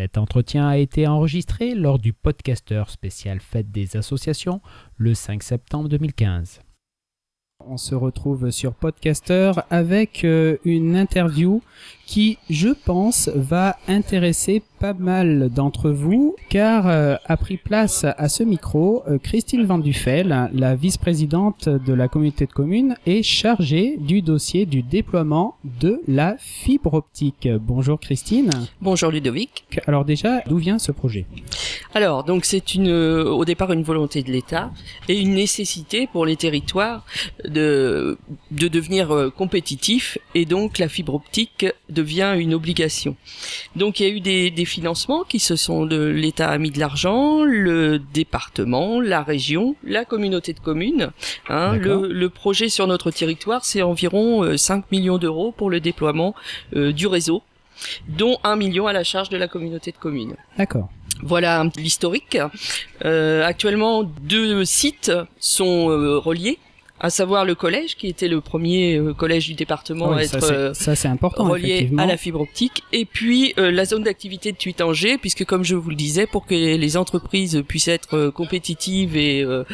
Cet entretien a été enregistré lors du podcasteur spécial Fête des associations le 5 septembre 2015. On se retrouve sur Podcaster avec euh, une interview qui, je pense, va intéresser pas mal d'entre vous, car euh, a pris place à ce micro euh, Christine Van Duffel, la vice-présidente de la communauté de communes, est chargée du dossier du déploiement de la fibre optique. Bonjour Christine. Bonjour Ludovic. Alors déjà, d'où vient ce projet? Alors, donc c'est une, euh, au départ une volonté de l'État et une nécessité pour les territoires de, de devenir compétitifs et donc la fibre optique devient une obligation. Donc il y a eu des, des financements qui se sont de l'État a mis de l'argent, le département, la région, la communauté de communes. Hein, le, le projet sur notre territoire, c'est environ euh, 5 millions d'euros pour le déploiement euh, du réseau, dont 1 million à la charge de la communauté de communes. D'accord. Voilà l'historique. Euh, actuellement, deux sites sont euh, reliés, à savoir le collège, qui était le premier euh, collège du département Oui, à être euh, ça, c'est important, relié à la fibre optique, et puis euh, la zone d'activité de Tuitanger, puisque comme je vous le disais, pour que les entreprises puissent être euh, compétitives et, euh,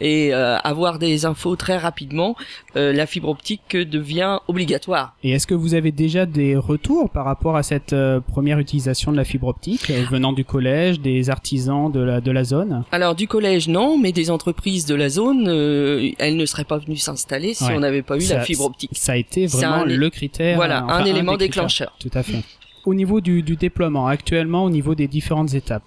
et avoir des infos très rapidement, la fibre optique devient obligatoire. Et est-ce que vous avez déjà des retours par rapport à cette première utilisation de la fibre optique venant du collège, des artisans de la, de la zone? Alors du collège non, mais des entreprises de la zone, elles ne seraient pas venues s'installer si Ouais. on n'avait pas eu Ça- la fibre optique. Ça a été vraiment le critère. Voilà, enfin, un élément déclencheur. Tout à fait. Au niveau du, du déploiement, actuellement, au niveau des différentes étapes.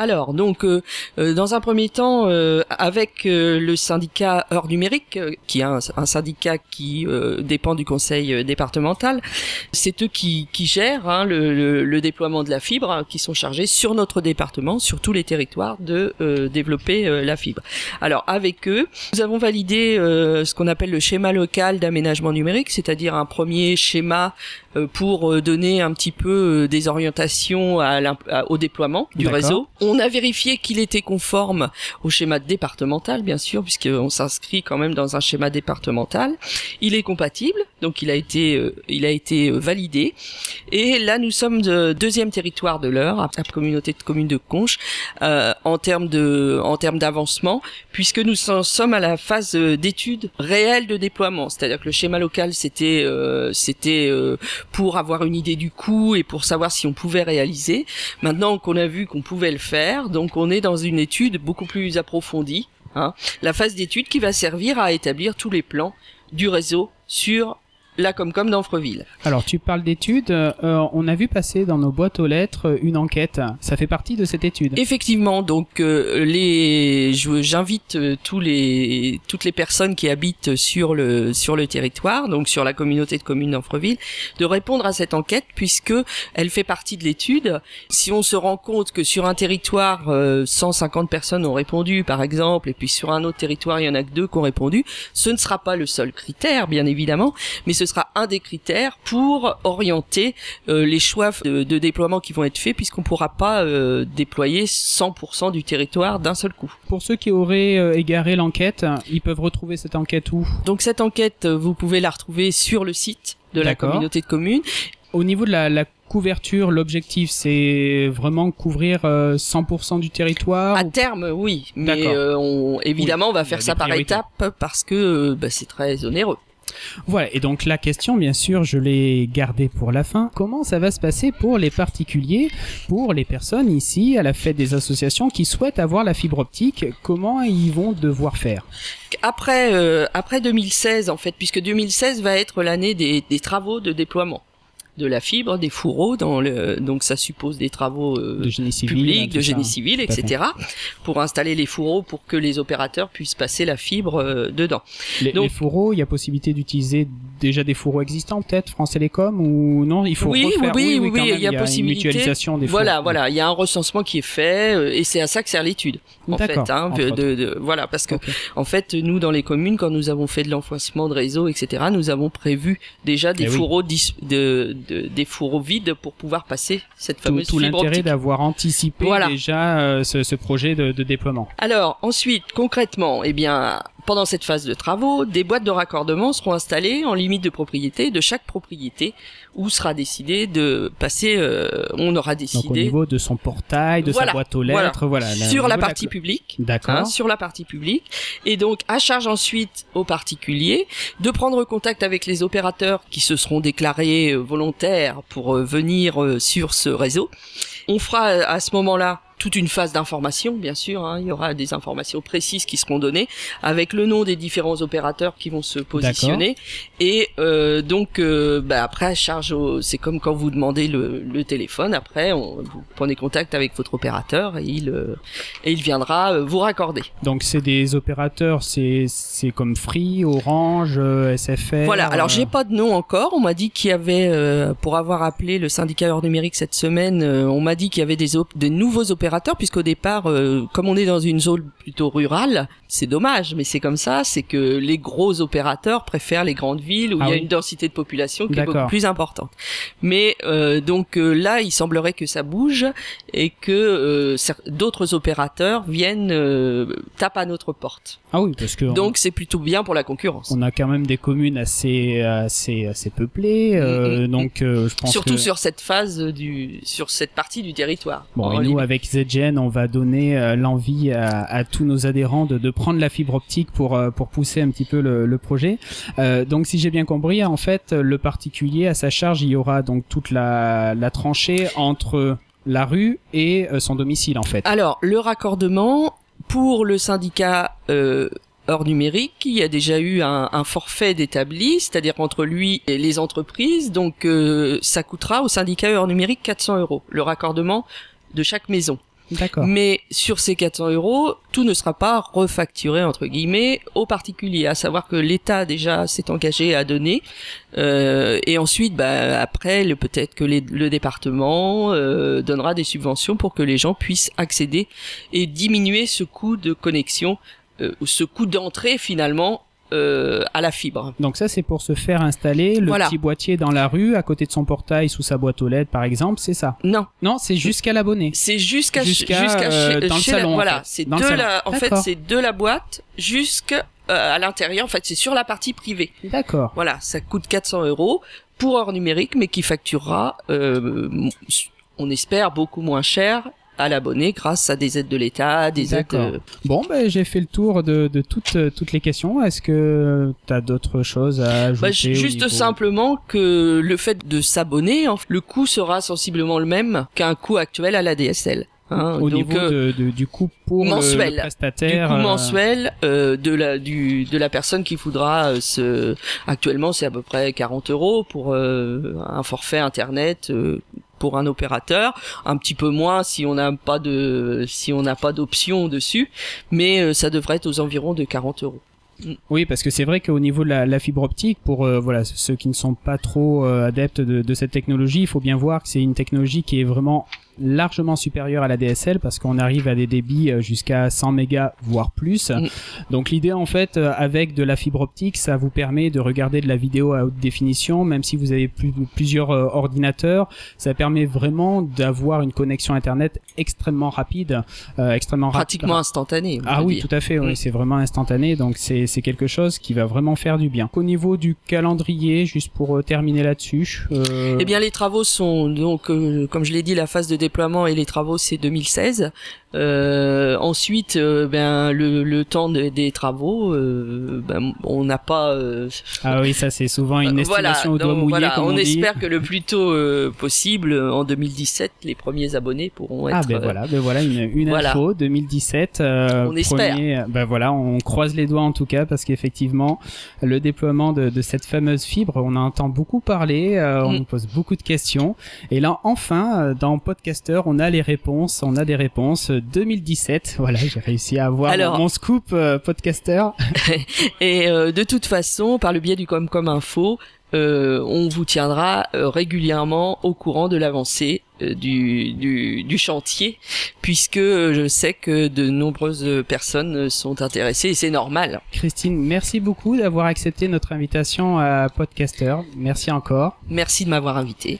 Alors, donc, euh, euh, dans un premier temps, euh, avec le syndicat Heure Numérique, qui est un, syndicat qui dépend du conseil départemental, c'est eux qui, gèrent hein, le, déploiement de la fibre, hein, qui sont chargés sur notre département, sur tous les territoires, de développer la fibre. Alors, avec eux, nous avons validé ce qu'on appelle le schéma local d'aménagement numérique, c'est-à-dire un premier schéma pour euh, donner un petit peu euh, des orientations à à- au déploiement du réseau. On a vérifié qu'il était conforme au schéma départemental, bien sûr, puisqu'on s'inscrit quand même dans un schéma départemental. Il est compatible, donc il a été, euh, il a été euh, validé. Et là, nous sommes de deuxième territoire de l'heure, à la communauté de communes de Conches, euh, en termes de, en termes d'avancement, puisque nous en sommes à la phase euh, d'étude réelle de déploiement. C'est-à-dire que le schéma local, c'était, euh, c'était euh, pour avoir une idée du coût et pour savoir si on pouvait réaliser. Maintenant qu'on a vu qu'on pouvait le faire, donc on est dans une étude beaucoup plus approfondie. Hein, la phase d'étude qui va servir à établir tous les plans du réseau sur la Comcom d'Anfreville. Alors, tu parles d'études. euh, on a vu passer dans nos boîtes aux lettres une enquête. Ça fait partie de cette étude. Effectivement, donc euh, les, j'invite euh, tous les, toutes les personnes qui habitent sur le sur le territoire, donc sur la communauté de communes d'Anfreville, de répondre à cette enquête puisque elle fait partie de l'étude. Si on se rend compte que sur un territoire, euh, 150 personnes ont répondu, par exemple, et puis sur un autre territoire, il y en a que deux qui ont répondu, ce ne sera pas le seul critère, bien évidemment, mais ce sera un des critères pour orienter euh, les choix de, de déploiement qui vont être faits, puisqu'on pourra pas euh, déployer 100% du territoire d'un seul coup. Pour ceux qui auraient euh, égaré l'enquête, ils peuvent retrouver cette enquête où? Donc cette enquête, vous pouvez la retrouver sur le site de la communauté de communes. Au niveau de la, la couverture, l'objectif, c'est vraiment couvrir euh, 100% du territoire À ou- terme, oui, mais euh, on, évidemment, on va faire ça par étapes parce que bah, c'est très onéreux. Voilà, et donc la question, bien sûr, je l'ai gardée pour la fin. Comment ça va se passer pour les particuliers, pour les personnes ici à la fête des associations qui souhaitent avoir la fibre optique Comment ils vont devoir faire? Après, euh, après 2016, en fait, puisque 2016 va être l'année des, des travaux de déploiement de la fibre, des fourreaux, dans le, donc ça suppose des travaux euh, De génie civil publics, tout de ça. génie civil, etc., pour installer les fourreaux pour que les opérateurs puissent passer la fibre euh, dedans. Les, Donc- les fourreaux, il y a possibilité d'utiliser déjà des fourreaux existants, peut-être France Télécom ou non Il faut Oui, refaire. oui, oui, oui, même, il y a possibilité. mutualisation des Voilà, fourreaux. voilà, il y a un recensement qui est fait euh, et c'est à ça que sert l'étude. En fait, hein, de, de- voilà, parce que en fait, nous dans les communes, quand nous avons fait de l'enfoncement de réseau, etc., nous avons prévu déjà des Eh oui. fourreaux de, de- des fourreaux vides pour pouvoir passer cette Tout, fameuse tout fibre l'intérêt optique. d'avoir anticipé Voilà. déjà euh, ce, ce projet de, de déploiement. Alors ensuite, concrètement, eh bien, Pendant cette phase de travaux, des boîtes de raccordement seront installées en limite de propriété de chaque propriété où sera décidé de passer. euh, on aura Donc décidé au niveau de son portail, de Voilà, sa boîte aux lettres, voilà. là, sur la partie publique. D'accord. hein, sur la partie publique et donc à charge ensuite aux particuliers de prendre contact avec les opérateurs qui se seront déclarés euh, volontaires pour euh, venir euh, sur ce réseau. On fera à ce moment-là toute une phase d'information, bien sûr. hein, il y aura des informations précises qui seront données avec le nom des différents opérateurs qui vont se positionner. Et euh, donc, euh, bah, après, charge, au- c'est comme quand vous demandez le, le téléphone. Après, on, vous prenez contact avec votre opérateur et il euh, et il viendra euh, vous raccorder. Donc c'est des opérateurs, c'est c'est comme Free, Orange, euh, SFR. Voilà. Alors euh, j'ai pas de nom encore. On m'a dit qu'il y avait, euh, pour avoir appelé le syndicat heure numérique cette semaine, on m'a dit qu'il y avait des op- de nouveaux opérateurs puisqu'au départ, euh, comme on est dans une zone plutôt rurale, c'est dommage, mais c'est comme ça. C'est que les gros opérateurs préfèrent les grandes villes où Ah il y a oui. une densité de population qui est beaucoup plus importante. Mais euh, donc euh, là, il semblerait que ça bouge et que d'autres opérateurs viennent tapent à notre porte. Ah oui, parce que on- Donc c'est plutôt bien pour la concurrence. on a quand même des communes assez assez assez peuplées, euh, Mm, mm, donc je pense Surtout que sur cette phase du, sur cette partie du territoire. Bon, et nous, avec On va donner euh, l'envie à, tous nos adhérents de, prendre la fibre optique pour, euh, pousser un petit peu le, projet. Euh, donc, si j'ai bien compris, en fait, le particulier, à sa charge, il y aura donc toute la, tranchée entre la rue et son domicile, en fait. Alors, le raccordement pour le syndicat euh, hors numérique, il y a déjà eu un, forfait d'établi, c'est-à-dire entre lui et les entreprises. Donc, ça coûtera au syndicat hors numérique 400 euros le raccordement de chaque maison. Mais sur ces 400 euros, tout ne sera pas refacturé entre guillemets aux particuliers. À savoir que l'État déjà s'est engagé à donner, euh, et ensuite, bah, après, peut-être que le département euh, donnera des subventions pour que les gens puissent accéder et diminuer ce coût de connexion, euh, ou ce coût d'entrée finalement euh, à la fibre. Donc ça, c'est pour se faire installer le Voilà. petit boîtier dans la rue, à côté de son portail, sous sa boîte aux lettres, par exemple, c'est ça? Non, Non, c'est jusqu'à l'abonné. c'est jusqu'à Jusqu'à, euh, chez, dans le chez la- salon, en voilà, fait. c'est le de la en fait c'est de la boîte jusqu'à euh, à l'intérieur. En fait, c'est sur la partie privée. D'accord. Voilà, ça coûte 400 euros pour hors numérique, mais qui facturera, euh, on espère, beaucoup moins cher à l'abonné grâce à des aides de l'État, des aides. Euh, Bon, ben, j'ai fait le tour de, de toutes, euh, toutes les questions. Est-ce que tu as d'autres choses à ajouter bah, juste niveau- simplement que le fait de s'abonner, le coût sera sensiblement le même qu'un coût actuel à la DSL. hein. au Donc, niveau euh, de, de- du coût pour le- mensuel. le du prestataire coût euh, mensuel euh, de la du de la personne qui voudra euh, se actuellement c'est à peu près 40 euros pour un forfait internet euh, pour un opérateur un petit peu moins si on n'a pas de si on n'a pas d'option dessus mais euh, ça devrait être aux environs de 40 euros. Oui, parce que c'est vrai qu'au niveau de la, fibre optique, pour euh, voilà ceux qui ne sont pas trop euh, adeptes de, de cette technologie, il faut bien voir que c'est une technologie qui est vraiment largement supérieure à la DSL parce qu'on arrive à des débits euh, jusqu'à 100 mégas voire plus. Mm. Donc l'idée en fait euh, avec de la fibre optique, ça vous permet de regarder de la vidéo à haute définition même si vous avez plus, plusieurs euh, ordinateurs, ça permet vraiment d'avoir une connexion internet extrêmement rapide, euh, extrêmement rapide. pratiquement instantané on Ah oui, dire. tout à fait, oui, Mm. c'est vraiment instantané, donc c'est c'est quelque chose qui va vraiment faire du bien. Au niveau du calendrier, juste pour terminer là-dessus, euh, Eh bien, les travaux sont donc, comme je l'ai dit, la phase de déploiement et les travaux c'est 2016. Euh, ensuite, euh, ben le, le temps de- des travaux, euh, ben, on n'a pas. euh, ah oui, ça c'est souvent une euh, voilà, estimation au doigt donc, mouillé, voilà, comme on, on, dit. espère que le plus tôt euh, possible, en 2017, les premiers abonnés pourront être. Ah ben voilà, ben voilà une, une voilà. info 2017. euh, On espère. premier- ben voilà, on croise les doigts en tout cas parce qu'effectivement le déploiement de, de cette fameuse fibre, on en entend beaucoup parler, euh, on Mm. nous pose beaucoup de questions et là enfin dans Podcaster on a les réponses, on a des réponses 2017. Voilà, j'ai réussi à avoir Alors- mon, scoop euh, Podcaster. Et euh, de toute façon, par le biais du Comcom Info, euh, on vous tiendra euh, régulièrement au courant de l'avancée euh, du, du, du chantier, puisque euh, je sais que de nombreuses personnes sont intéressées et c'est normal. Christine, merci beaucoup d'avoir accepté notre invitation à Podcaster. Merci encore. Merci de m'avoir invité.